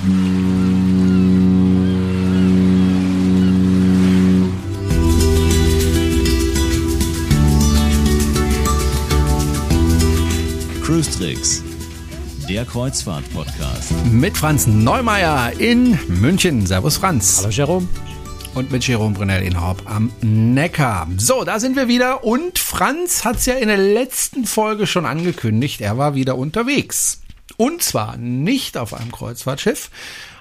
Cruise Tricks, der Kreuzfahrt-Podcast. Mit Franz Neumeier in München. Servus Franz. Hallo Jerome. Und mit Jerome Brunel in Horb am Neckar. So, da sind wir wieder. Und Franz hat es ja in der letzten Folge schon angekündigt. Er war wieder unterwegs. Und zwar nicht auf einem Kreuzfahrtschiff,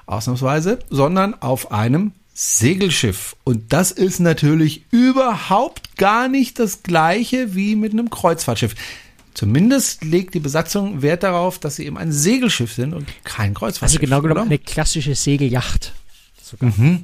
ausnahmsweise, sondern auf einem Segelschiff. Und das ist natürlich überhaupt gar nicht das gleiche wie mit einem Kreuzfahrtschiff. Zumindest legt die Besatzung Wert darauf, dass sie eben ein Segelschiff sind und kein Kreuzfahrtschiff. Also genau genommen oder? eine klassische Segelyacht. Mhm.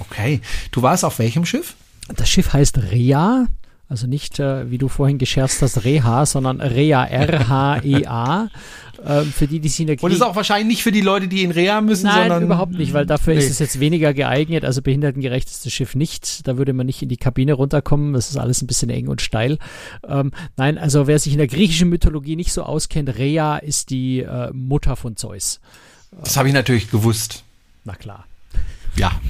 Okay. Du warst auf welchem Schiff? Das Schiff heißt Rea, also nicht, äh, wie du vorhin gescherzt hast, Reha, sondern Rea, R-H-E-A. ähm, für die, die sich in der Und Knie- ist auch wahrscheinlich nicht für die Leute, die in Reha müssen, Nein, sondern überhaupt nicht, weil dafür Nee. ist es jetzt weniger geeignet. Also behindertengerecht ist das Schiff nicht. Da würde man nicht in die Kabine runterkommen. Das ist alles ein bisschen eng und steil. Ähm, nein, also wer sich in der griechischen Mythologie nicht so auskennt, Rea ist die äh, Mutter von Zeus. Das habe ich natürlich gewusst. Na klar. Ja.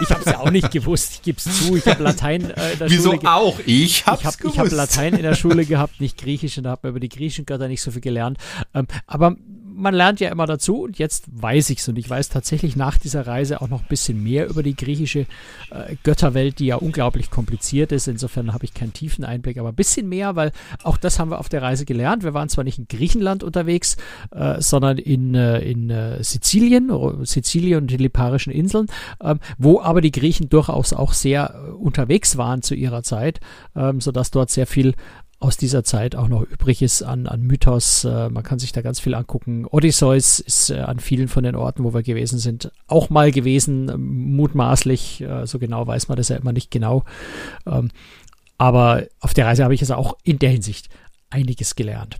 Ich habe es ja auch nicht gewusst. Ich gebe es zu. Ich habe Latein äh, in der Wieso Schule ge- auch? Ich hab's ich habe hab Latein in der Schule gehabt, nicht Griechisch, und da habe über die griechischen Götter nicht so viel gelernt. Ähm, aber man lernt ja immer dazu und jetzt weiß ich's und ich weiß tatsächlich nach dieser Reise auch noch ein bisschen mehr über die griechische äh, Götterwelt, die ja unglaublich kompliziert ist. Insofern habe ich keinen tiefen Einblick, aber ein bisschen mehr, weil auch das haben wir auf der Reise gelernt. Wir waren zwar nicht in Griechenland unterwegs, äh, sondern in, äh, in äh, Sizilien, Ro- Sizilien und die Liparischen Inseln, ähm, wo aber die Griechen durchaus auch sehr äh, unterwegs waren zu ihrer Zeit, ähm, sodass dort sehr viel aus dieser Zeit auch noch übrig ist an, an Mythos. Äh, man kann sich da ganz viel angucken. Odysseus ist äh, an vielen von den Orten, wo wir gewesen sind, auch mal gewesen, ähm, mutmaßlich. Äh, so genau weiß man das ja immer nicht genau. Ähm, aber auf der Reise habe ich also auch in der Hinsicht einiges gelernt.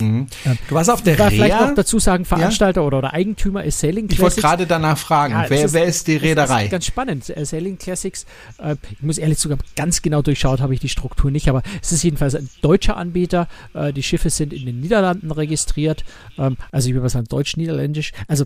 Mhm. Du warst auf der Ich war vielleicht Reha. noch dazu sagen, Veranstalter oder, oder Eigentümer ist Sailing Ich wollte Classics. gerade danach fragen, Ja, wer, ist- wer ist die Das Reederei? ist ganz spannend. Äh, Sailing Classics, äh, ich muss ehrlich sogar ganz genau durchschaut habe ich die Struktur nicht, aber es ist jedenfalls ein deutscher Anbieter. Äh, die Schiffe sind in den Niederlanden registriert. Ähm, also ich würde mal sagen deutsch-niederländisch. Also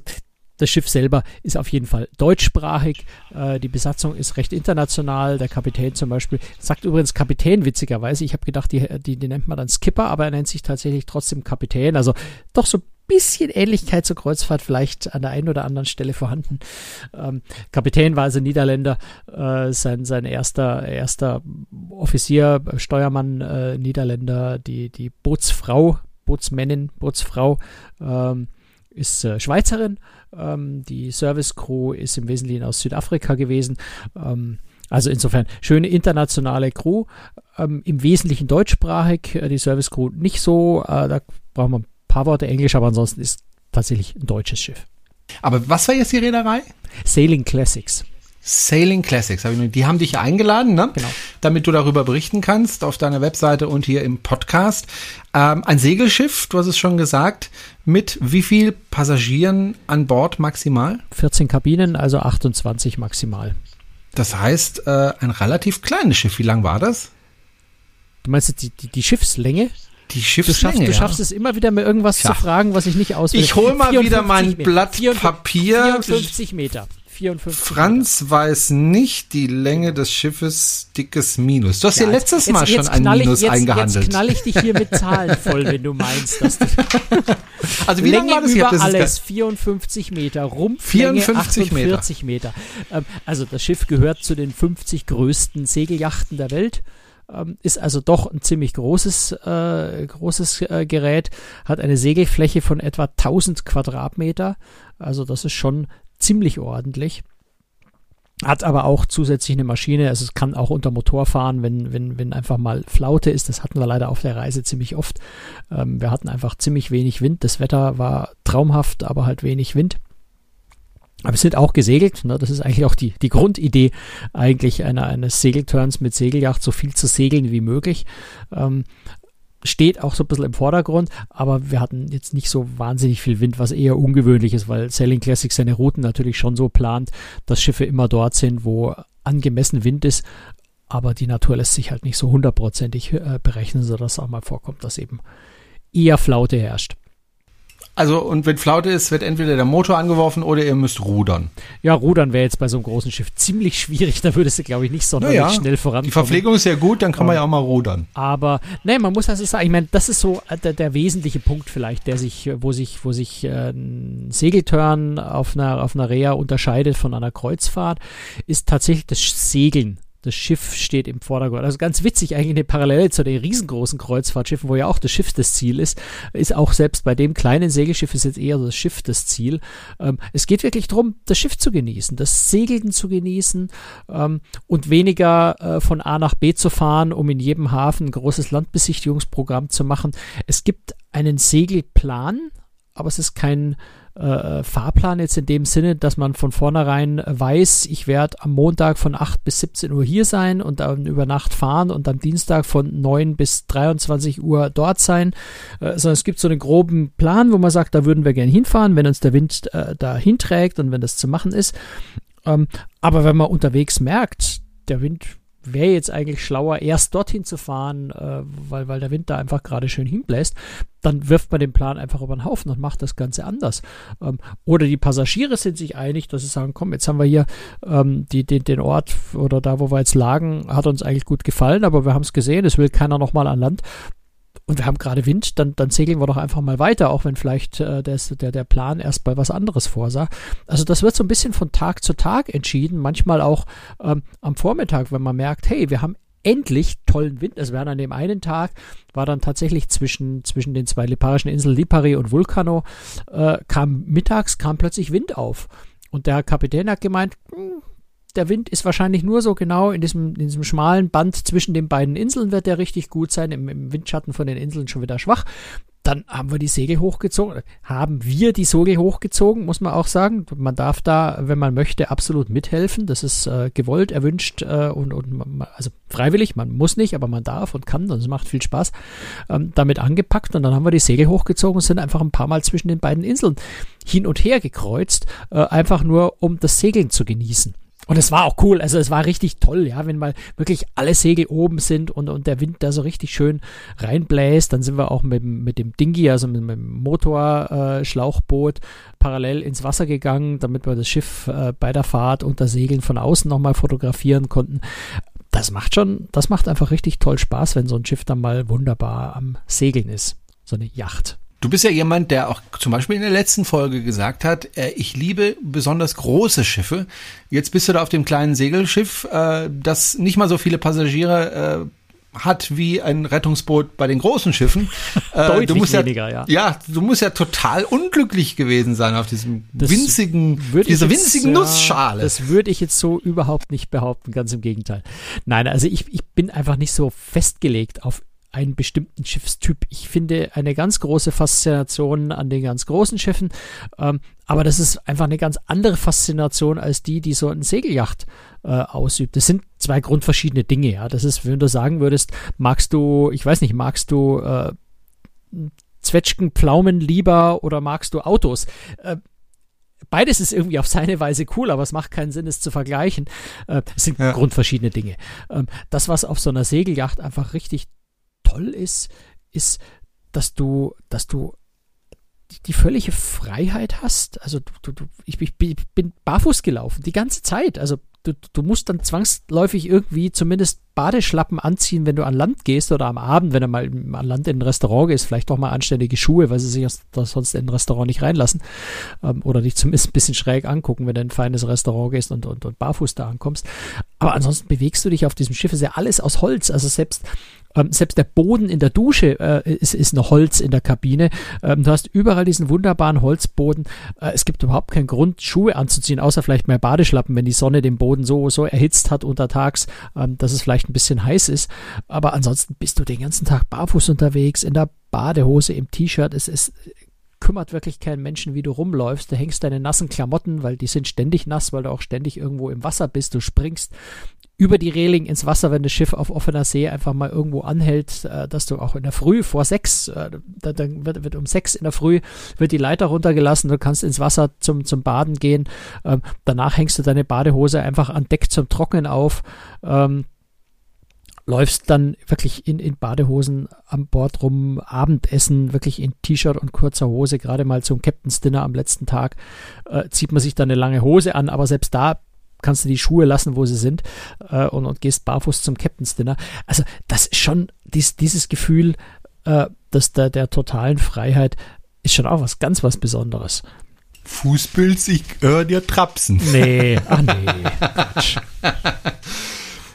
das Schiff selber ist auf jeden Fall deutschsprachig. Äh, die Besatzung ist recht international. Der Kapitän zum Beispiel sagt übrigens Kapitän witzigerweise. Ich habe gedacht, die, die, die nennt man dann Skipper, aber er nennt sich tatsächlich trotzdem Kapitän. Also doch so ein bisschen Ähnlichkeit zur Kreuzfahrt vielleicht an der einen oder anderen Stelle vorhanden. Ähm, Kapitän war also Niederländer, äh, sein, sein erster, erster Offizier, Steuermann äh, Niederländer, die, die Bootsfrau, Bootsmännin, Bootsfrau ähm, ist äh, Schweizerin. Ähm, die Service Crew ist im Wesentlichen aus Südafrika gewesen. Ähm, also insofern schöne internationale Crew, ähm, im Wesentlichen deutschsprachig, äh, die Service Crew nicht so, äh, da brauchen wir ein paar Worte Englisch, aber ansonsten ist tatsächlich ein deutsches Schiff. Aber was war jetzt die Reederei? Sailing Classics. Sailing Classics. hab ich nur- Die haben dich eingeladen, ne? Genau. damit du darüber berichten kannst auf deiner Webseite und hier im Podcast. Ähm, ein Segelschiff, du hast es schon gesagt, mit wie viel Passagieren an Bord maximal? 14 Kabinen, also 28 maximal. Das heißt, äh, ein relativ kleines Schiff. Wie lang war das? Du meinst jetzt die, die, die Schiffslänge? Die Du Schiffslänge. schaffst, du ja. schaffst es immer wieder, mir irgendwas Tja. zu fragen, was ich nicht auswähle. Ich hol mal 54 wieder mein Meter. Blatt 54 Papier. 54 Meter. 54 Franz weiß nicht die Länge des Schiffes, dickes Minus. Du hast Ja, ja, letztes jetzt- Mal jetzt schon ein knall ich- Minus jetzt, eingehandelt. Jetzt knall ich dich hier mit Zahlen voll, wenn du meinst, dass du also wie lang Länge war das über? Das ist alles 54 Meter, Rumpflänge 54 Meter. 48 Meter. Ähm, also das Schiff gehört zu den 50 größten Segelyachten der Welt. Ähm, ist also doch ein ziemlich großes, äh, großes äh, Gerät, hat eine Segelfläche von etwa 1000 Quadratmeter. Also das ist schon ziemlich ordentlich. Hat aber auch zusätzlich eine Maschine, also es kann auch unter Motor fahren, wenn, wenn, wenn einfach mal Flaute ist. Das hatten wir leider auf der Reise ziemlich oft. Ähm, wir hatten einfach ziemlich wenig Wind. Das Wetter war traumhaft, aber halt wenig Wind. Aber es sind auch gesegelt. Ne? Das ist eigentlich auch die, die Grundidee eigentlich einer, eines Segelturns mit Segelyacht, so viel zu segeln wie möglich. Ähm, steht auch so ein bisschen im Vordergrund, aber wir hatten jetzt nicht so wahnsinnig viel Wind, was eher ungewöhnlich ist, weil Sailing Classic seine Routen natürlich schon so plant, dass Schiffe immer dort sind, wo angemessen Wind ist, aber die Natur lässt sich halt nicht so hundertprozentig äh, berechnen, sodass auch mal vorkommt, dass eben eher Flaute herrscht. Also, und wenn Flaute ist, wird entweder der Motor angeworfen oder ihr müsst rudern. Ja, rudern wäre jetzt bei so einem großen Schiff ziemlich schwierig. Da würdest du, glaube ich, nicht sonderlich Naja, schnell vorankommen. Die Verpflegung ist ja gut, dann kann man ja auch mal rudern. Aber nee, man muss also sagen, ich meine, das ist so äh, der, der wesentliche Punkt vielleicht, der sich, wo sich, wo sich äh, ein Segeltörn auf einer, auf einer Reha unterscheidet von einer Kreuzfahrt, ist tatsächlich das Segeln. Das Schiff steht im Vordergrund. Also ganz witzig, eigentlich eine Parallele zu den riesengroßen Kreuzfahrtschiffen, wo ja auch das Schiff das Ziel ist, ist auch selbst bei dem kleinen Segelschiff ist jetzt eher das Schiff das Ziel. Ähm, es geht wirklich darum, das Schiff zu genießen, das Segeln zu genießen ähm, und weniger äh, von A nach B zu fahren, um in jedem Hafen ein großes Landbesichtigungsprogramm zu machen. Es gibt einen Segelplan, aber es ist kein äh, Fahrplan jetzt in dem Sinne, dass man von vornherein weiß, ich werde am Montag von 8 bis 17 Uhr hier sein und dann über Nacht fahren und am Dienstag von 9 bis 23 Uhr dort sein, äh, sondern es gibt so einen groben Plan, wo man sagt, da würden wir gerne hinfahren, wenn uns der Wind äh, da hinträgt und wenn das zu machen ist. Ähm, aber wenn man unterwegs merkt, der Wind wäre jetzt eigentlich schlauer, erst dorthin zu fahren, äh, weil, weil der Wind da einfach gerade schön hinbläst, dann wirft man den Plan einfach über den Haufen und macht das Ganze anders. Ähm, oder die Passagiere sind sich einig, dass sie sagen, komm, jetzt haben wir hier ähm, die, den, den Ort oder da, wo wir jetzt lagen, hat uns eigentlich gut gefallen, aber wir haben es gesehen, es will keiner nochmal an Land und wir haben gerade Wind, dann, dann segeln wir doch einfach mal weiter, auch wenn vielleicht äh, der, der, der Plan erst bei was anderes vorsah. Also das wird so ein bisschen von Tag zu Tag entschieden, manchmal auch ähm, am Vormittag, wenn man merkt, hey, wir haben endlich tollen Wind. Es wäre an dem einen Tag, war dann tatsächlich zwischen, zwischen den zwei liparischen Inseln Lipari und Vulcano, äh, kam mittags, kam plötzlich Wind auf. Und der Kapitän hat gemeint, hm, der Wind ist wahrscheinlich nur so genau in diesem, in diesem schmalen Band zwischen den beiden Inseln wird der richtig gut sein, im, im Windschatten von den Inseln schon wieder schwach. Dann haben wir die Segel hochgezogen. Haben wir die Segel hochgezogen, muss man auch sagen. Man darf da, wenn man möchte, absolut mithelfen. Das ist äh, gewollt, erwünscht äh, und, und man, also freiwillig. Man muss nicht, aber man darf und kann und es macht viel Spaß. Ähm, damit angepackt und dann haben wir die Segel hochgezogen und sind einfach ein paar Mal zwischen den beiden Inseln hin und her gekreuzt, äh, einfach nur um das Segeln zu genießen. Und es war auch cool, also es war richtig toll, ja, wenn mal wirklich alle Segel oben sind und, und der Wind da so richtig schön reinbläst, dann sind wir auch mit, mit dem Dingi, also mit, mit dem Motorschlauchboot äh, parallel ins Wasser gegangen, damit wir das Schiff äh, bei der Fahrt unter Segeln von außen nochmal fotografieren konnten. Das macht schon, das macht einfach richtig toll Spaß, wenn so ein Schiff dann mal wunderbar am Segeln ist. So eine Yacht. Du bist ja jemand, der auch zum Beispiel in der letzten Folge gesagt hat, äh, ich liebe besonders große Schiffe. Jetzt bist du da auf dem kleinen Segelschiff, äh, das nicht mal so viele Passagiere äh, hat wie ein Rettungsboot bei den großen Schiffen. Äh, Deutlich du musst weniger, ja. ja. Ja, du musst ja total unglücklich gewesen sein auf diesem Das winzigen, dieser jetzt, winzigen ja, Nussschale. Das würde ich jetzt so überhaupt nicht behaupten, ganz im Gegenteil. Nein, also ich, ich bin einfach nicht so festgelegt auf einen bestimmten Schiffstyp. Ich finde eine ganz große Faszination an den ganz großen Schiffen, ähm, aber das ist einfach eine ganz andere Faszination als die, die so eine Segelyacht äh, ausübt. Das sind zwei grundverschiedene Dinge, ja. Das ist, wenn du sagen würdest, magst du, ich weiß nicht, magst du äh, Zwetschgen, Pflaumen lieber oder magst du Autos? Äh, beides ist irgendwie auf seine Weise cool, aber es macht keinen Sinn, es zu vergleichen. Äh, es sind Ja. grundverschiedene Dinge. Ähm, das, was auf so einer Segelyacht einfach richtig toll ist, ist, dass du, dass du die, völlige Freiheit hast. Also du, du, ich, ich bin- barfuß gelaufen, die ganze Zeit. Also du, du musst dann zwangsläufig irgendwie zumindest Badeschlappen anziehen, wenn du an Land gehst oder am Abend, wenn du mal an Land in ein Restaurant gehst, vielleicht doch mal anständige Schuhe, weil sie sich sonst in ein Restaurant nicht reinlassen. Ähm, oder dich zumindest ein bisschen schräg angucken, wenn du in ein feines Restaurant gehst und, und, und barfuß da ankommst. Aber ansonsten bewegst du dich auf diesem Schiff, ist ja alles aus Holz. Also selbst ähm, selbst der Boden in der Dusche äh, ist, ist noch Holz in der Kabine. Ähm, du hast überall diesen wunderbaren Holzboden. Äh, es gibt überhaupt keinen Grund, Schuhe anzuziehen, außer vielleicht mal Badeschlappen, wenn die Sonne den Boden so, so erhitzt hat untertags, ähm, dass es vielleicht ein bisschen heiß ist. Aber ansonsten bist du den ganzen Tag barfuß unterwegs, in der Badehose, im T-Shirt. Es ist kümmert wirklich keinen Menschen, wie du rumläufst. Du hängst deine nassen Klamotten, weil die sind ständig nass, weil du auch ständig irgendwo im Wasser bist. Du springst über die Reling ins Wasser, wenn das Schiff auf offener See einfach mal irgendwo anhält, äh, dass du auch in der Früh vor sechs, äh, da, dann wird, wird um sechs in der Früh wird die Leiter runtergelassen, du kannst ins Wasser zum, zum Baden gehen. Ähm, danach hängst du deine Badehose einfach an Deck zum Trocknen auf. Ähm, läufst dann wirklich in, in Badehosen am Bord rum, Abendessen, wirklich in T-Shirt und kurzer Hose, gerade mal zum Captain's Dinner am letzten Tag, äh, zieht man sich dann eine lange Hose an, aber selbst da kannst du die Schuhe lassen, wo sie sind äh, und, und gehst barfuß zum Captain's Dinner. Also das ist schon dies, dieses Gefühl äh, dass der, der totalen Freiheit ist schon auch was ganz was Besonderes. Fußpilz, ich höre dir trapsen. Nee, ach nee, Quatsch.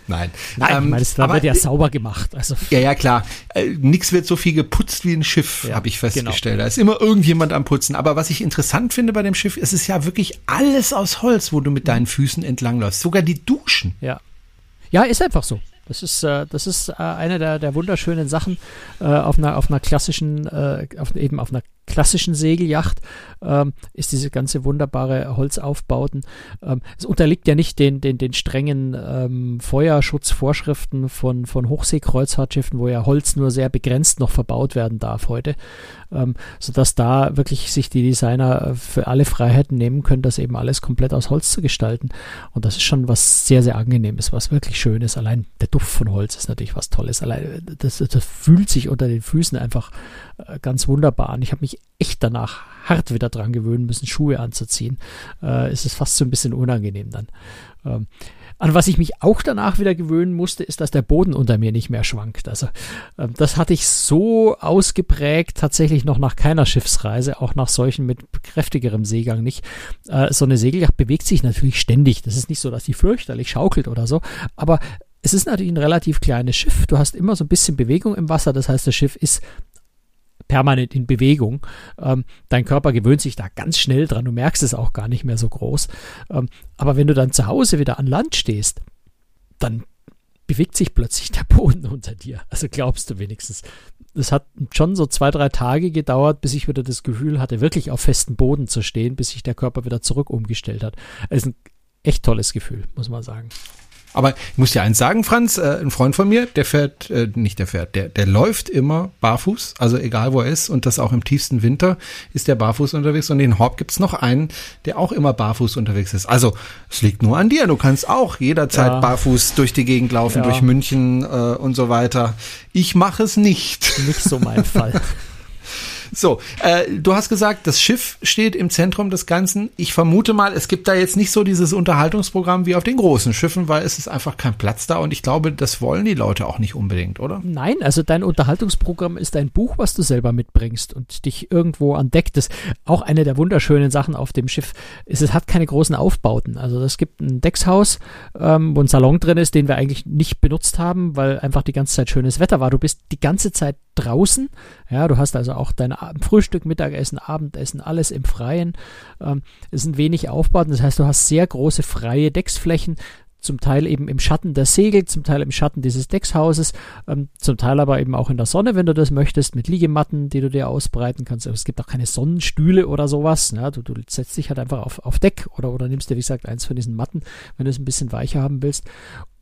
Nein. Nein, ähm, ich meine, da wird ja sauber gemacht. Also. Ja, ja, klar. Äh, nix wird so viel geputzt wie ein Schiff, ja, habe ich festgestellt. Genau. Da ist immer irgendjemand am Putzen. Aber was ich interessant finde bei dem Schiff, es ist ja wirklich alles aus Holz, wo du mit deinen Füßen entlangläufst. Sogar die Duschen. Ja. Ja, ist einfach so. Das ist, äh, das ist äh, eine der, der wunderschönen Sachen äh, auf einer, auf einer klassischen, äh, auf, eben auf einer klassischen Segelyacht ähm, ist diese ganze wunderbare Holzaufbauten. Ähm, es unterliegt ja nicht den, den, den strengen ähm, Feuerschutzvorschriften von, von Hochseekreuzfahrtschiffen, wo ja Holz nur sehr begrenzt noch verbaut werden darf heute, ähm, sodass da wirklich sich die Designer für alle Freiheiten nehmen können, das eben alles komplett aus Holz zu gestalten. Und das ist schon was sehr, sehr angenehmes, was wirklich schön ist. Allein der Duft von Holz ist natürlich was Tolles. Allein das, das fühlt sich unter den Füßen einfach äh, ganz wunderbar an. Ich habe mich echt danach hart wieder dran gewöhnen müssen, Schuhe anzuziehen. Äh, ist es fast so ein bisschen unangenehm dann. Ähm, an was ich mich auch danach wieder gewöhnen musste, ist, dass der Boden unter mir nicht mehr schwankt. Also ähm, das hatte ich so ausgeprägt, tatsächlich noch nach keiner Schiffsreise, auch nach solchen mit kräftigerem Seegang nicht. Äh, so eine Segelyacht bewegt sich natürlich ständig. Das ist nicht so, dass die fürchterlich schaukelt oder so, aber es ist natürlich ein relativ kleines Schiff. Du hast immer so ein bisschen Bewegung im Wasser. Das heißt, das Schiff ist permanent in Bewegung. Ähm, dein Körper gewöhnt sich da ganz schnell dran, du merkst es auch gar nicht mehr so groß. Ähm, aber wenn du dann zu Hause wieder an Land stehst, dann bewegt sich plötzlich der Boden unter dir. Also glaubst du wenigstens. Es hat schon so zwei, drei Tage gedauert, bis ich wieder das Gefühl hatte, wirklich auf festem Boden zu stehen, bis sich der Körper wieder zurück umgestellt hat. Es ist ein echt tolles Gefühl, muss man sagen. Aber ich muss dir eins sagen, Franz, äh, ein Freund von mir, der fährt, äh, nicht der fährt, der, der läuft immer barfuß, also egal wo er ist und das auch im tiefsten Winter ist der barfuß unterwegs und in Horb gibt's noch einen, der auch immer barfuß unterwegs ist. Also es liegt nur an dir, du kannst auch jederzeit ja. barfuß durch die Gegend laufen, ja. durch München äh, und so weiter. Ich mache es nicht. Nicht so mein Fall. So, äh, du hast gesagt, das Schiff steht im Zentrum des Ganzen. Ich vermute mal, es gibt da jetzt nicht so dieses Unterhaltungsprogramm wie auf den großen Schiffen, weil es ist einfach kein Platz da und ich glaube, das wollen die Leute auch nicht unbedingt, oder? Nein, also dein Unterhaltungsprogramm ist ein Buch, was du selber mitbringst und dich irgendwo entdeckt. Das auch eine der wunderschönen Sachen auf dem Schiff ist, es hat keine großen Aufbauten. Also es gibt ein Deckshaus, ähm, wo ein Salon drin ist, den wir eigentlich nicht benutzt haben, weil einfach die ganze Zeit schönes Wetter war. Du bist die ganze Zeit draußen. Ja, du hast also auch dein Frühstück, Mittagessen, Abendessen, alles im Freien. Ähm, es sind wenig Aufbauten, das heißt, du hast sehr große freie Decksflächen, zum Teil eben im Schatten der Segel, zum Teil im Schatten dieses Deckshauses, ähm, zum Teil aber eben auch in der Sonne, wenn du das möchtest, mit Liegematten, die du dir ausbreiten kannst. Aber es gibt auch keine Sonnenstühle oder sowas. Ja, du, du setzt dich halt einfach auf, auf Deck oder, oder nimmst dir, wie gesagt, eins von diesen Matten, wenn du es ein bisschen weicher haben willst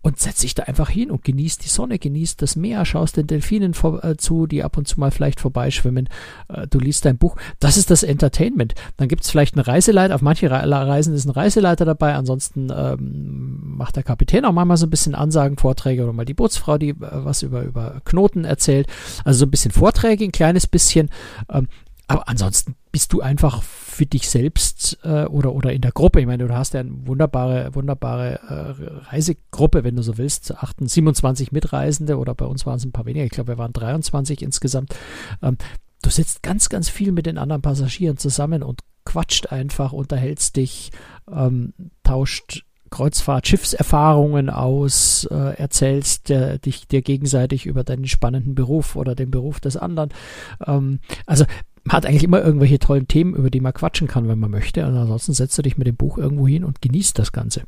und setz dich da einfach hin und genießt die Sonne, genießt das Meer, schaust den Delfinen vor, äh, zu, die ab und zu mal vielleicht vorbeischwimmen, äh, du liest dein Buch. Das ist das Entertainment. Dann gibt es vielleicht einen Reiseleiter, auf manche Reisen ist ein Reiseleiter dabei, ansonsten ähm, macht der Kapitän auch manchmal so ein bisschen Ansagen, Vorträge oder mal die Bootsfrau, die äh, was über, über Knoten erzählt. Also so ein bisschen Vorträge, ein kleines bisschen. Ähm, aber ansonsten bist du einfach für dich selbst äh, oder, oder in der Gruppe. Ich meine, du hast ja eine wunderbare, wunderbare äh, Reisegruppe, wenn du so willst. 28, 27 Mitreisende oder bei uns waren es ein paar weniger. Ich glaube, wir waren 23 insgesamt. Ähm, du sitzt ganz, ganz viel mit den anderen Passagieren zusammen und quatscht einfach, unterhältst dich, ähm, tauscht Kreuzfahrt, Schiffserfahrungen aus, äh, erzählst der, dich dir gegenseitig über deinen spannenden Beruf oder den Beruf des anderen. Ähm, also man hat eigentlich immer irgendwelche tollen Themen, über die man quatschen kann, wenn man möchte. Und ansonsten setzt du dich mit dem Buch irgendwo hin und genießt das Ganze.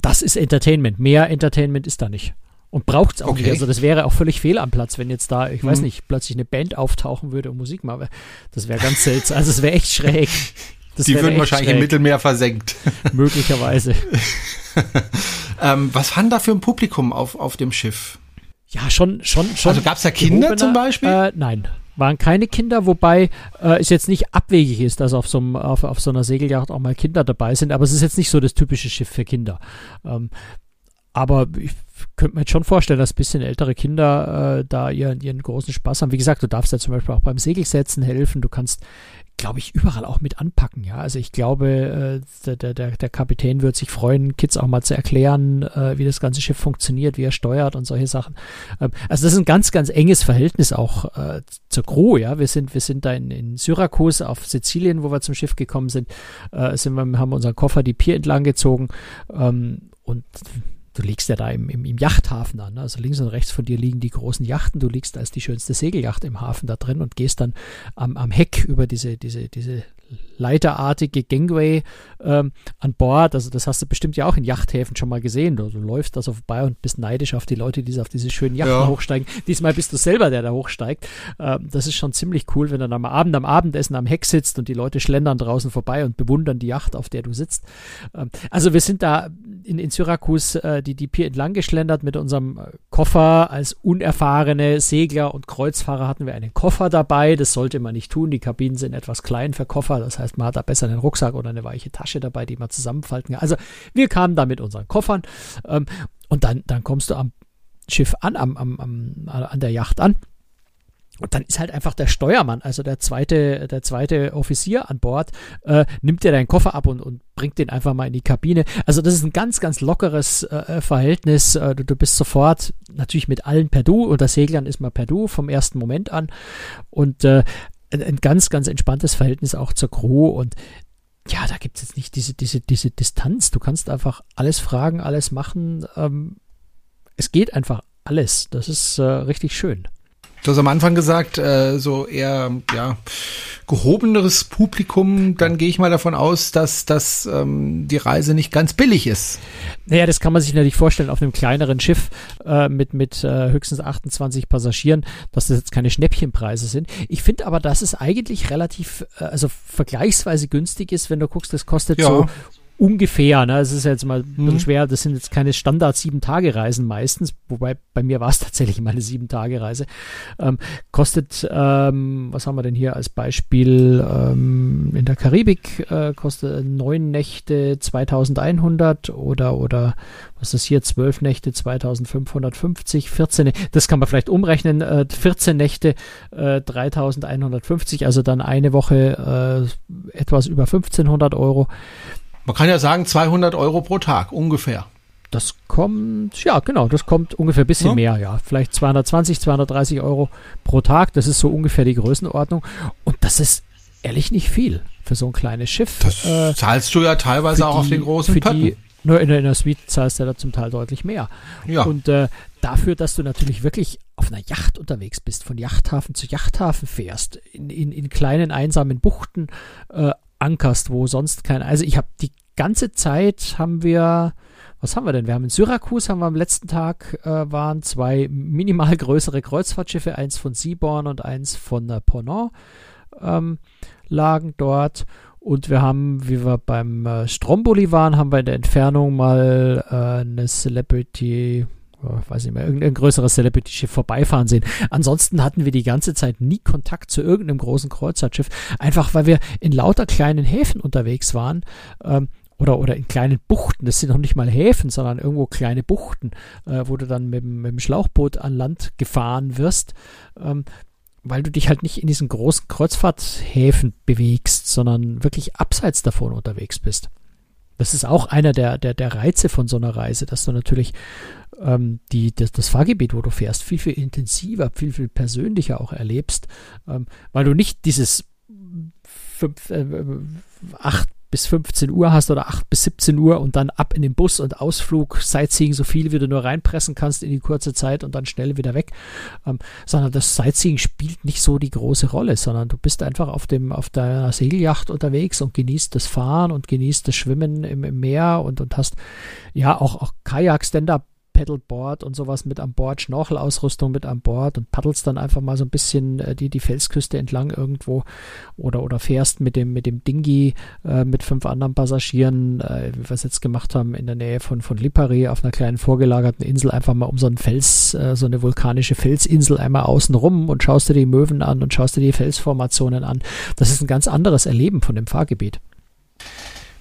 Das ist Entertainment. Mehr Entertainment ist da nicht. Und braucht es auch okay. nicht. Also das wäre auch völlig fehl am Platz, wenn jetzt da, ich mhm. weiß nicht, plötzlich eine Band auftauchen würde und Musik machen. Das wäre ganz seltsam. Also es wäre echt schräg. Das Die würden wahrscheinlich schräg. im Mittelmeer versenkt. Möglicherweise. ähm, was war denn da für ein Publikum auf, auf dem Schiff? Ja, schon, schon, schon. Also gab es da Kinder zum Beispiel? Äh, nein waren keine Kinder, wobei äh, es jetzt nicht abwegig ist, dass auf so, einem, auf, auf so einer Segelyacht auch mal Kinder dabei sind, aber es ist jetzt nicht so das typische Schiff für Kinder. Ähm, aber ich könnte mir jetzt schon vorstellen, dass ein bisschen ältere Kinder äh, da ihren, ihren großen Spaß haben. Wie gesagt, du darfst ja zum Beispiel auch beim Segelsetzen helfen. Du kannst, glaube ich, überall auch mit anpacken. Ja, also ich glaube, äh, der, der, der Kapitän wird sich freuen, Kids auch mal zu erklären, äh, wie das ganze Schiff funktioniert, wie er steuert und solche Sachen. Ähm, also das ist ein ganz, ganz enges Verhältnis auch äh, zur Crew. Ja, wir sind, wir sind da in, in Syrakus auf Sizilien, wo wir zum Schiff gekommen sind, äh, sind wir, haben unseren Koffer die Pier entlang gezogen ähm, und du liegst ja da im, im, im Yachthafen an. Ne? Also links und rechts von dir liegen die großen Yachten. Du liegst als die schönste Segelyacht im Hafen da drin und gehst dann am, am Heck über diese, diese, diese leiterartige Gangway ähm, an Bord. Also das hast du bestimmt ja auch in Yachthäfen schon mal gesehen. Du, du läufst da so vorbei und bist neidisch auf die Leute, die auf diese schönen Yachten ja. hochsteigen. Diesmal bist du selber der, der hochsteigt. Ähm, das ist schon ziemlich cool, wenn du dann am Abend am Abendessen am Heck sitzt und die Leute schlendern draußen vorbei und bewundern die Yacht, auf der du sitzt. Ähm, also wir sind da in, in Syrakus äh, die, die Pier entlang geschlendert mit unserem äh, Koffer. Als unerfahrene Segler und Kreuzfahrer hatten wir einen Koffer dabei. Das sollte man nicht tun. Die Kabinen sind etwas klein für Koffer. Das heißt, man hat da besser einen Rucksack oder eine weiche Tasche dabei, die man zusammenfalten kann. Also wir kamen da mit unseren Koffern ähm, und dann, dann kommst du am Schiff an, am, am, am, an der Yacht an. Und dann ist halt einfach der Steuermann, also der zweite, der zweite Offizier an Bord, äh, nimmt dir deinen Koffer ab und, und bringt den einfach mal in die Kabine. Also das ist ein ganz, ganz lockeres äh, Verhältnis. Äh, du, du, bist sofort natürlich mit allen per Du und das Seglern ist mal per Du vom ersten Moment an. Und äh, ein, ein ganz, ganz entspanntes Verhältnis auch zur Crew und ja, da gibt es jetzt nicht diese, diese, diese Distanz. Du kannst einfach alles fragen, alles machen. Ähm, es geht einfach alles. Das ist äh, richtig schön. Du hast am Anfang gesagt, äh, so eher ja gehobeneres Publikum. Dann gehe ich mal davon aus, dass, dass ähm, die Reise nicht ganz billig ist. Naja, das kann man sich natürlich vorstellen auf einem kleineren Schiff äh, mit, mit äh, höchstens 28 Passagieren, dass das jetzt keine Schnäppchenpreise sind. Ich finde aber, dass es eigentlich relativ, äh, also vergleichsweise günstig ist, wenn du guckst, das kostet ja. so ungefähr, ne? Es ist jetzt mal ein bisschen mhm. schwer, das sind jetzt keine Standard sieben Tage Reisen meistens, wobei bei mir war es tatsächlich mal eine sieben Tage Reise. Ähm, kostet, ähm, was haben wir denn hier als Beispiel ähm, in der Karibik äh, kostet neun Nächte 2100 oder oder was ist hier zwölf Nächte 2550, 14, das kann man vielleicht umrechnen, äh, 14 Nächte äh, 3150, also dann eine Woche äh, etwas über 1500 Euro. Man kann ja sagen 200 Euro pro Tag ungefähr. Das kommt, ja, genau, das kommt ungefähr ein bisschen ja. mehr, ja. Vielleicht 220, 230 Euro pro Tag. Das ist so ungefähr die Größenordnung. Und das ist ehrlich nicht viel für so ein kleines Schiff. Das äh, zahlst du ja teilweise auch die, auf den großen für Pötten. Die, nur in der, in der Suite zahlst du da zum Teil deutlich mehr. Ja. Und äh, dafür, dass du natürlich wirklich auf einer Yacht unterwegs bist, von Yachthafen zu Yachthafen fährst, in, in, in kleinen einsamen Buchten äh, ankerst, wo sonst kein. Also ich habe die ganze Zeit haben wir, was haben wir denn? Wir haben in Syrakus haben wir am letzten Tag äh, waren zwei minimal größere Kreuzfahrtschiffe, eins von Seaborn und eins von äh, Ponant ähm, lagen dort. Und wir haben, wie wir beim äh, Stromboli waren, haben wir in der Entfernung mal äh, eine Celebrity weiß nicht mehr, irgendein größeres Celebrity-Schiff vorbeifahren sehen. Ansonsten hatten wir die ganze Zeit nie Kontakt zu irgendeinem großen Kreuzfahrtschiff, einfach weil wir in lauter kleinen Häfen unterwegs waren. Ähm, oder, oder in kleinen Buchten, das sind noch nicht mal Häfen, sondern irgendwo kleine Buchten, äh, wo du dann mit, mit, dem Schlauchboot an Land gefahren wirst, ähm, weil du dich halt nicht in diesen großen Kreuzfahrthäfen bewegst, sondern wirklich abseits davon unterwegs bist. Das ist auch einer der, der, der Reize von so einer Reise, dass du natürlich ähm, die, das, das Fahrgebiet, wo du fährst, viel, viel intensiver, viel, viel persönlicher auch erlebst, ähm, weil du nicht dieses fünf, äh, 8 bis 15 Uhr hast oder 8 bis 17 Uhr und dann ab in den Bus und Ausflug, Sightseeing, so viel wie du nur reinpressen kannst in die kurze Zeit und dann schnell wieder weg. Ähm, sondern das Sightseeing spielt nicht so die große Rolle, sondern du bist einfach auf dem, auf deiner Segelyacht unterwegs und genießt das Fahren und genießt das Schwimmen im, im Meer und, und hast ja auch, auch Kajak, Stand-up Paddleboard und sowas mit an Bord, Schnorchelausrüstung mit an Bord und paddelst dann einfach mal so ein bisschen äh, die, die Felsküste entlang irgendwo oder, oder fährst mit dem, mit dem Dingi äh, mit fünf anderen Passagieren, äh, wie wir es jetzt gemacht haben, in der Nähe von, von Lipari auf einer kleinen vorgelagerten Insel einfach mal um so einen Fels, äh, so eine vulkanische Felsinsel einmal außen rum und schaust dir die Möwen an und schaust dir die Felsformationen an. Das ist ein ganz anderes Erleben von dem Fahrgebiet.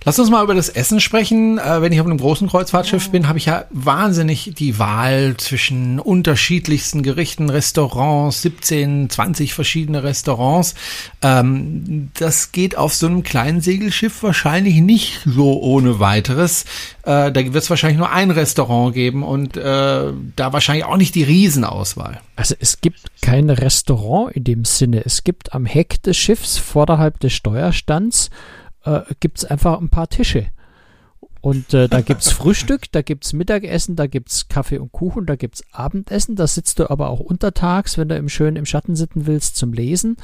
Lass uns mal über das Essen sprechen. Äh, wenn ich auf einem großen Kreuzfahrtschiff bin, habe ich ja wahnsinnig die Wahl zwischen unterschiedlichsten Gerichten, Restaurants, 17, 20 verschiedene Restaurants. Ähm, das geht auf so einem kleinen Segelschiff wahrscheinlich nicht so ohne weiteres. Äh, da wird es wahrscheinlich nur ein Restaurant geben und äh, da wahrscheinlich auch nicht die Riesenauswahl. Also es gibt kein Restaurant in dem Sinne. Es gibt am Heck des Schiffs, vorderhalb des Steuerstands, äh, gibt es einfach ein paar Tische. Und äh, da gibt's Frühstück, da gibt's Mittagessen, da gibt's Kaffee und Kuchen, da gibt's Abendessen. Da sitzt du aber auch untertags, wenn du im schön im Schatten sitzen willst, zum Lesen.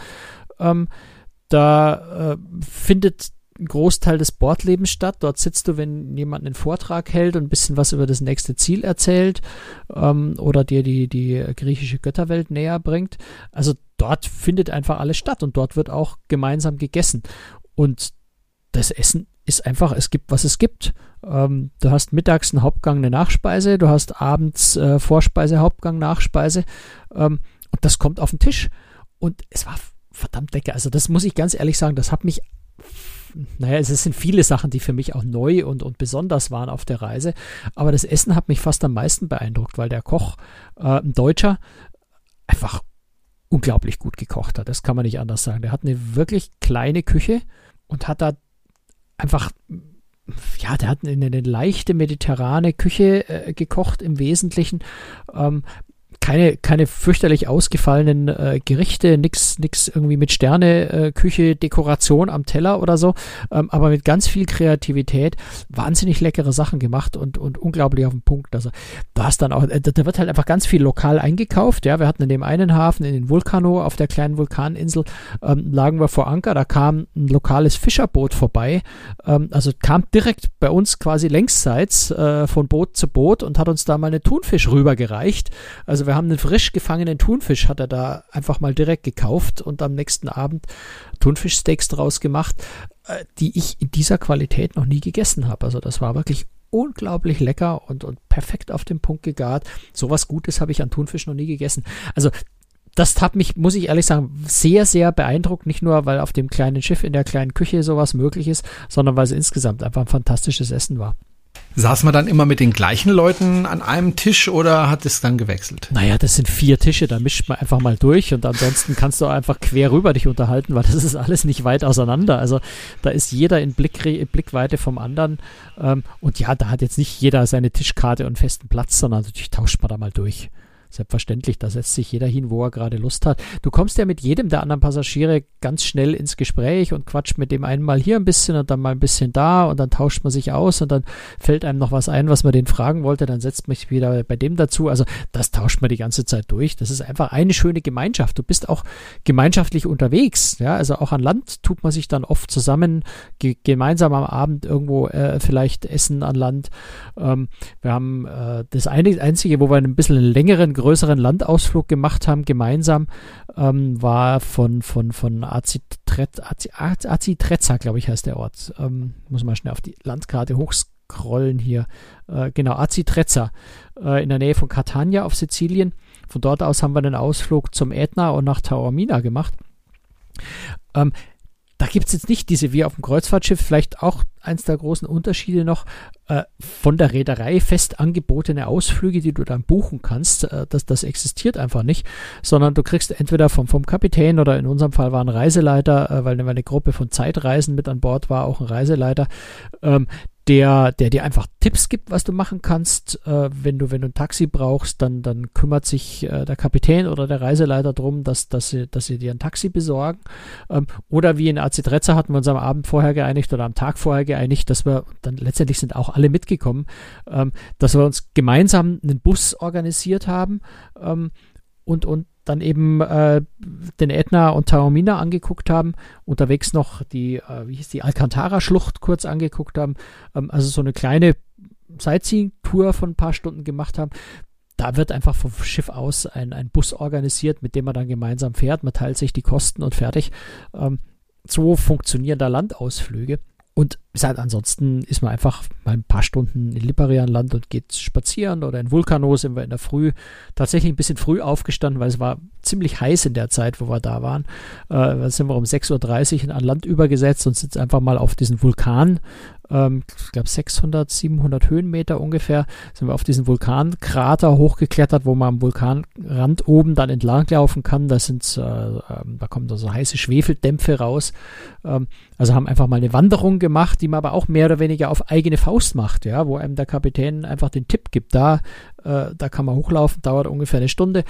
Ähm, da äh, findet ein Großteil des Bordlebens statt. Dort sitzt du, wenn jemand einen Vortrag hält und ein bisschen was über das nächste Ziel erzählt ähm, oder dir die, die griechische Götterwelt näher bringt. Also dort findet einfach alles statt und dort wird auch gemeinsam gegessen. Und das Essen ist einfach, es gibt, was es gibt. Ähm, du hast mittags einen Hauptgang, eine Nachspeise, du hast abends äh, Vorspeise, Hauptgang, Nachspeise ähm, und das kommt auf den Tisch. Und es war verdammt lecker. Also das muss ich ganz ehrlich sagen, das hat mich, naja, es sind viele Sachen, die für mich auch neu und, und besonders waren auf der Reise. Aber das Essen hat mich fast am meisten beeindruckt, weil der Koch, äh, ein Deutscher, einfach unglaublich gut gekocht hat. Das kann man nicht anders sagen. Der hat eine wirklich kleine Küche und hat da einfach, ja, der hat eine, eine leichte mediterrane Küche äh, gekocht im Wesentlichen. Ähm, keine, keine fürchterlich ausgefallenen äh, Gerichte, nix, nix irgendwie mit Sterne, äh, Küche, Dekoration am Teller oder so, ähm, aber mit ganz viel Kreativität, wahnsinnig leckere Sachen gemacht und, und unglaublich auf den Punkt. Also da hast dann auch, äh, da wird halt einfach ganz viel lokal eingekauft. Ja, wir hatten in dem einen Hafen, in den Vulcano, auf der kleinen Vulkaninsel, ähm, lagen wir vor Anker, da kam ein lokales Fischerboot vorbei, ähm, also kam direkt bei uns quasi längsseits äh, von Boot zu Boot und hat uns da mal eine Thunfisch rübergereicht. Also wir haben einen frisch gefangenen Thunfisch, hat er da einfach mal direkt gekauft und am nächsten Abend Thunfischsteaks draus gemacht, äh, die ich in dieser Qualität noch nie gegessen habe. Also das war wirklich unglaublich lecker und, und perfekt auf den Punkt gegart. So was Gutes habe ich an Thunfisch noch nie gegessen. Also das hat mich, muss ich ehrlich sagen, sehr, sehr beeindruckt. Nicht nur, weil auf dem kleinen Schiff in der kleinen Küche sowas möglich ist, sondern weil es insgesamt einfach ein fantastisches Essen war. Saß man dann immer mit den gleichen Leuten an einem Tisch oder hat es dann gewechselt? Naja, das sind vier Tische, da mischt man einfach mal durch und ansonsten kannst du einfach quer rüber dich unterhalten, weil das ist alles nicht weit auseinander. Also da ist jeder in, Blick, in Blickweite vom anderen. Ähm, und ja, da hat jetzt nicht jeder seine Tischkarte und festen Platz, sondern natürlich tauscht man da mal durch. Selbstverständlich, da setzt sich jeder hin, wo er gerade Lust hat. Du kommst ja mit jedem der anderen Passagiere ganz schnell ins Gespräch und quatscht mit dem einen mal hier ein bisschen und dann mal ein bisschen da und dann tauscht man sich aus und dann fällt einem noch was ein, was man den fragen wollte, dann setzt man sich wieder bei dem dazu. Also das tauscht man die ganze Zeit durch. Das ist einfach eine schöne Gemeinschaft. Du bist auch gemeinschaftlich unterwegs. Ja, also auch an Land tut man sich dann oft zusammen, ge gemeinsam am Abend irgendwo äh, vielleicht essen an Land. Ähm, wir haben äh, das einzige, wo wir ein bisschen längeren größeren Landausflug gemacht haben, gemeinsam, ähm, war von, von, von Azitrezza, glaube ich, heißt der Ort. Ähm, muss mal schnell auf die Landkarte hochscrollen hier. Äh, genau, Azitrezza, äh, in der Nähe von Catania auf Sizilien. Von dort aus haben wir einen Ausflug zum Ätna und nach Taormina gemacht. Ähm, da gibt es jetzt nicht diese wie auf dem Kreuzfahrtschiff, vielleicht auch eins der großen Unterschiede noch, äh, von der Reederei fest angebotene Ausflüge, die du dann buchen kannst, äh, das, das existiert einfach nicht, sondern du kriegst entweder vom, vom Kapitän oder in unserem Fall war ein Reiseleiter, äh, weil eine Gruppe von Zeitreisen mit an Bord war, auch ein Reiseleiter, ähm, der, der dir einfach Tipps gibt, was du machen kannst. Äh, wenn du, wenn du ein Taxi brauchst, dann, dann kümmert sich äh, der Kapitän oder der Reiseleiter darum, dass, dass, sie, dass sie dir ein Taxi besorgen. Ähm, oder wie in AC Trezza hatten wir uns am Abend vorher geeinigt oder am Tag vorher geeinigt, dass wir, dann letztendlich sind auch alle mitgekommen, ähm, dass wir uns gemeinsam einen Bus organisiert haben ähm, und, und dann eben äh, den Ätna und Taormina angeguckt haben, unterwegs noch die, äh, wie hieß die, Alcantara-Schlucht kurz angeguckt haben, ähm, also so eine kleine Sightseeing-Tour von ein paar Stunden gemacht haben. Da wird einfach vom Schiff aus ein, ein Bus organisiert, mit dem man dann gemeinsam fährt. Man teilt sich die Kosten und fertig. Ähm, so funktionieren da Landausflüge. Und seit ansonsten ist man einfach mal ein paar Stunden in Liparian Land und geht spazieren oder in Vulkano sind wir in der Früh tatsächlich ein bisschen früh aufgestanden, weil es war ziemlich heiß in der Zeit, wo wir da waren. Äh, da sind wir um 6.30 Uhr an Land übergesetzt und sind einfach mal auf diesen Vulkan ähm, ich glaube 600, 700 Höhenmeter ungefähr, sind wir auf diesen Vulkankrater hochgeklettert, wo man am Vulkanrand oben dann entlang laufen kann. Da sind, äh, ähm, da kommen da so heiße Schwefeldämpfe raus. Ähm, also haben einfach mal eine Wanderung gemacht, die man aber auch mehr oder weniger auf eigene Faust macht, ja, wo einem der Kapitän einfach den Tipp gibt, da, äh, da kann man hochlaufen, dauert ungefähr eine Stunde,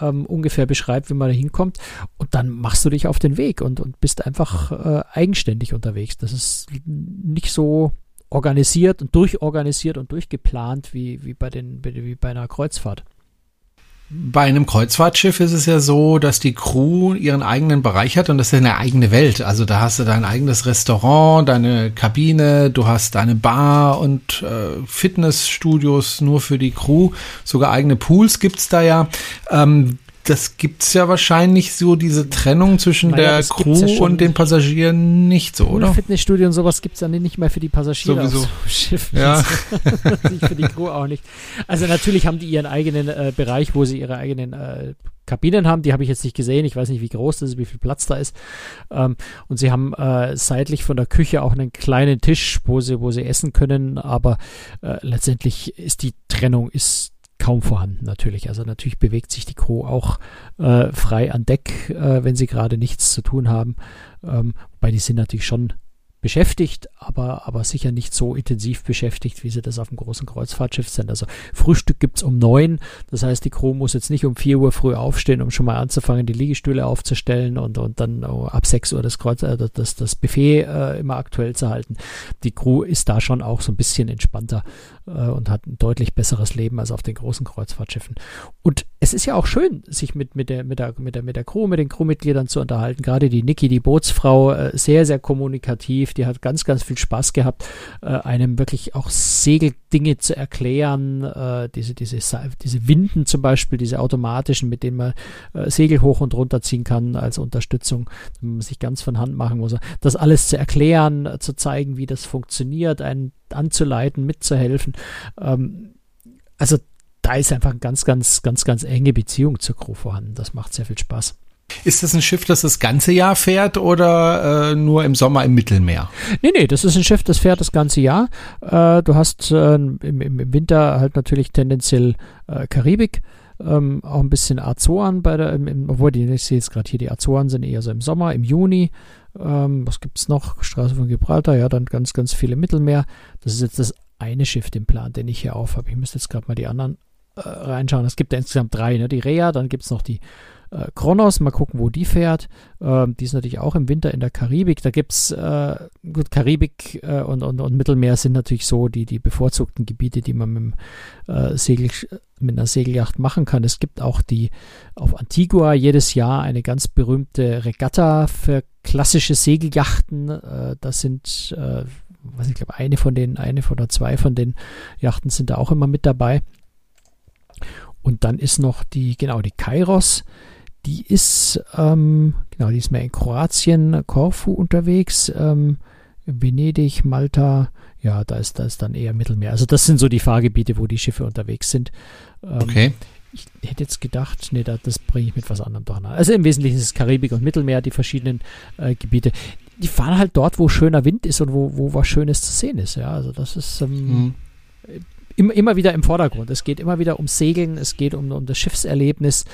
ähm, ungefähr beschreibt, wie man da hinkommt und dann machst du dich auf den Weg und, und bist einfach äh, eigenständig unterwegs. Das ist nicht so organisiert und durchorganisiert und durchgeplant wie, wie, bei den, wie bei einer Kreuzfahrt. Bei einem Kreuzfahrtschiff ist es ja so, dass die Crew ihren eigenen Bereich hat und das ist eine eigene Welt. Also da hast du dein eigenes Restaurant, deine Kabine, du hast deine Bar und äh, Fitnessstudios nur für die Crew. Sogar eigene Pools gibt's da ja. Ähm, das gibt's ja wahrscheinlich so, diese Trennung zwischen naja, der Crew ja und den Passagieren nicht so, oder? Fitnessstudio und sowas gibt's ja nicht mehr für die Passagiere Sowieso. auf so Schiff. Ja. für die Crew auch nicht. Also natürlich haben die ihren eigenen äh, Bereich, wo sie ihre eigenen äh, Kabinen haben. Die habe ich jetzt nicht gesehen. Ich weiß nicht, wie groß das ist, wie viel Platz da ist. Ähm, und sie haben äh, seitlich von der Küche auch einen kleinen Tisch, wo sie, wo sie essen können. Aber äh, letztendlich ist die Trennung ist kaum vorhanden natürlich. Also natürlich bewegt sich die Crew auch äh, frei an Deck, äh, wenn sie gerade nichts zu tun haben. Ähm, wobei die sind natürlich schon beschäftigt, aber, aber sicher nicht so intensiv beschäftigt, wie sie das auf dem großen Kreuzfahrtschiff sind. Also Frühstück gibt es um neun, das heißt, die Crew muss jetzt nicht um vier Uhr früh aufstehen, um schon mal anzufangen, die Liegestühle aufzustellen und, und dann oh, ab sechs Uhr das, Kreuz, äh, das, das Buffet äh, immer aktuell zu halten. Die Crew ist da schon auch so ein bisschen entspannter äh, und hat ein deutlich besseres Leben als auf den großen Kreuzfahrtschiffen. Und es ist ja auch schön, sich mit, mit, der, mit, der, mit, der, mit der Crew, mit den Crewmitgliedern zu unterhalten. Gerade die Niki, die Bootsfrau, äh, sehr, sehr kommunikativ. Die hat ganz, ganz viel Spaß gehabt, äh, einem wirklich auch Segeldinge zu erklären. Äh, diese, diese, diese Winden zum Beispiel, diese automatischen, mit denen man äh, Segel hoch und runter ziehen kann als Unterstützung, wenn man sich ganz von Hand machen muss. Das alles zu erklären, zu zeigen, wie das funktioniert, einen anzuleiten, mitzuhelfen. Ähm, also da ist einfach eine ganz, ganz, ganz, ganz enge Beziehung zur Crew vorhanden. Das macht sehr viel Spaß. Ist das ein Schiff, das das ganze Jahr fährt oder äh, nur im Sommer im Mittelmeer? Nee, nee, das ist ein Schiff, das fährt das ganze Jahr. Äh, du hast äh, im, im, Winter halt natürlich tendenziell äh, Karibik. Ähm, auch ein bisschen Azoren bei der, im, im, obwohl die, ich sehe jetzt gerade hier, die Azoren sind eher so im Sommer, im Juni. Ähm, was es noch? Straße von Gibraltar, ja, dann ganz, ganz viele Mittelmeer. Das ist jetzt das eine Schiff, den Plan, den ich hier auf habe. Ich müsste jetzt gerade mal die anderen äh, reinschauen. Es gibt ja insgesamt drei, ne? Die Rea, dann gibt es noch die äh, Kronos, mal gucken, wo die fährt. Ähm, die ist natürlich auch im Winter in der Karibik. Da gibt es, äh, gut, Karibik äh, und, und, und Mittelmeer sind natürlich so die, die bevorzugten Gebiete, die man mit, dem, äh, Segel, mit einer Segelyacht machen kann. Es gibt auch die auf Antigua jedes Jahr eine ganz berühmte Regatta für klassische Segelyachten. Äh, das sind, äh, was ich glaube, eine von den, eine oder zwei von den Yachten sind da auch immer mit dabei. Und dann ist noch die, genau, die Kairos. Die ist, ähm, genau, die ist mehr in Kroatien, Korfu unterwegs, ähm, Venedig, Malta, ja, da ist, da ist dann eher Mittelmeer. Also das sind so die Fahrgebiete, wo die Schiffe unterwegs sind. Ähm, okay. Ich hätte jetzt gedacht, nee, da, das bringe ich mit was anderem durcheinander. Also im Wesentlichen ist es Karibik und Mittelmeer, die verschiedenen äh, Gebiete. Die fahren halt dort, wo schöner Wind ist und wo, wo was Schönes zu sehen ist. Ja, also das ist ähm, mhm immer, immer wieder im Vordergrund. Es geht immer wieder um Segeln, es geht um, um das Schiffserlebnis,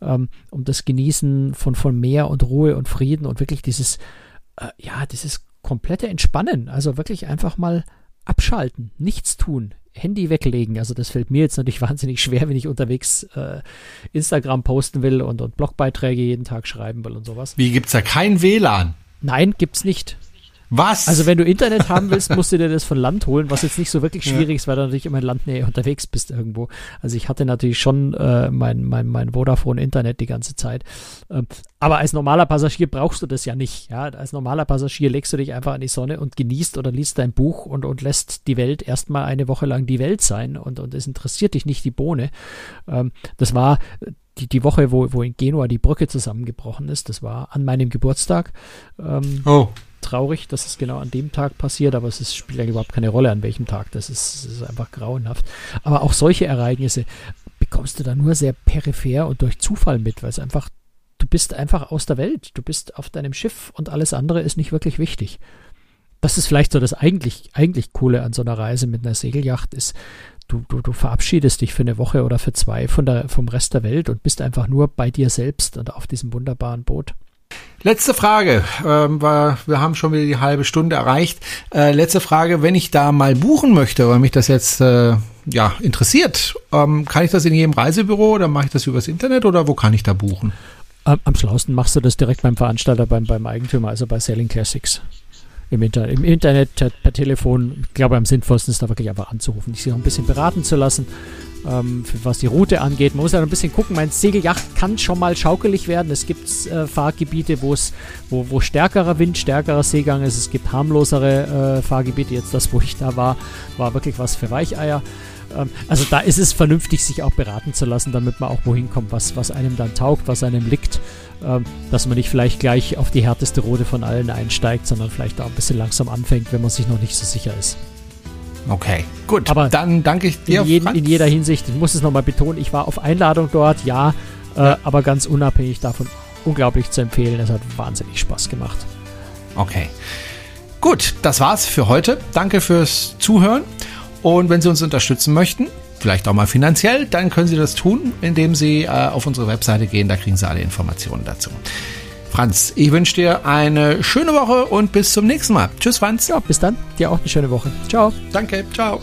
ähm, um das Genießen von, von Meer und Ruhe und Frieden und wirklich dieses, äh, ja, dieses komplette Entspannen. Also wirklich einfach mal abschalten, nichts tun, Handy weglegen. Also das fällt mir jetzt natürlich wahnsinnig schwer, wenn ich unterwegs äh, Instagram posten will und, und Blogbeiträge jeden Tag schreiben will und sowas. Wie gibt's da kein WLAN? Nein, gibt's nicht. Was? Also wenn du Internet haben willst, musst du dir das von Land holen, was jetzt nicht so wirklich schwierig ja. ist, weil du natürlich immer in Landnähe unterwegs bist irgendwo. Also ich hatte natürlich schon äh, mein, mein, mein Vodafone-Internet die ganze Zeit. Ähm, aber als normaler Passagier brauchst du das ja nicht. Ja? Als normaler Passagier legst du dich einfach an die Sonne und genießt oder liest dein Buch und, und lässt die Welt erstmal eine Woche lang die Welt sein und, und es interessiert dich nicht die Bohne. Ähm, das war die, die Woche, wo, wo in Genua die Brücke zusammengebrochen ist. Das war an meinem Geburtstag. Ähm, oh traurig, dass es genau an dem Tag passiert, aber es ist, spielt eigentlich überhaupt keine Rolle, an welchem Tag. Das ist, ist einfach grauenhaft. Aber auch solche Ereignisse bekommst du da nur sehr peripher und durch Zufall mit, weil es einfach, du bist einfach aus der Welt. Du bist auf deinem Schiff und alles andere ist nicht wirklich wichtig. das ist vielleicht so das eigentlich, eigentlich Coole an so einer Reise mit einer Segelyacht ist, du, du, du verabschiedest dich für eine Woche oder für zwei von der, vom Rest der Welt und bist einfach nur bei dir selbst und auf diesem wunderbaren Boot. Letzte Frage, ähm, wir, haben schon wieder die halbe Stunde erreicht. Äh, letzte Frage, wenn ich da mal buchen möchte, weil mich das jetzt äh, ja interessiert, ähm, kann ich das in jedem Reisebüro oder mache ich das übers Internet oder wo kann ich da buchen? Am, am schlausten machst du das direkt beim Veranstalter, beim, beim Eigentümer, also bei Sailing Classics. Im, Inter Im Internet, per Telefon, ich glaube, am sinnvollsten ist da wirklich einfach anzurufen, sich auch ein bisschen beraten zu lassen ähm, was die Route angeht. Man muss ja ein bisschen gucken. Mein Segeljacht kann schon mal schaukelig werden. Es gibt äh, Fahrgebiete, wo, wo stärkerer Wind, stärkerer Seegang ist. Es gibt harmlosere äh, Fahrgebiete. Jetzt das, wo ich da war, war wirklich was für Weicheier. Ähm, also da ist es vernünftig, sich auch beraten zu lassen, damit man auch wohin kommt, was, was einem dann taugt, was einem liegt. Ähm, dass man nicht vielleicht gleich auf die härteste Route von allen einsteigt, sondern vielleicht auch ein bisschen langsam anfängt, wenn man sich noch nicht so sicher ist. Okay, gut. Aber dann danke ich dir. In, jeden, in jeder Hinsicht, ich muss es nochmal betonen, ich war auf Einladung dort, ja, äh, aber ganz unabhängig davon unglaublich zu empfehlen. Es hat wahnsinnig Spaß gemacht. Okay. Gut, das war's für heute. Danke fürs Zuhören. Und wenn Sie uns unterstützen möchten, vielleicht auch mal finanziell, dann können Sie das tun, indem Sie äh, auf unsere Webseite gehen. Da kriegen Sie alle Informationen dazu. Franz, ich wünsche dir eine schöne Woche und bis zum nächsten Mal. Tschüss, Franz. Ja, bis dann. Dir auch eine schöne Woche. Ciao. Danke. Ciao.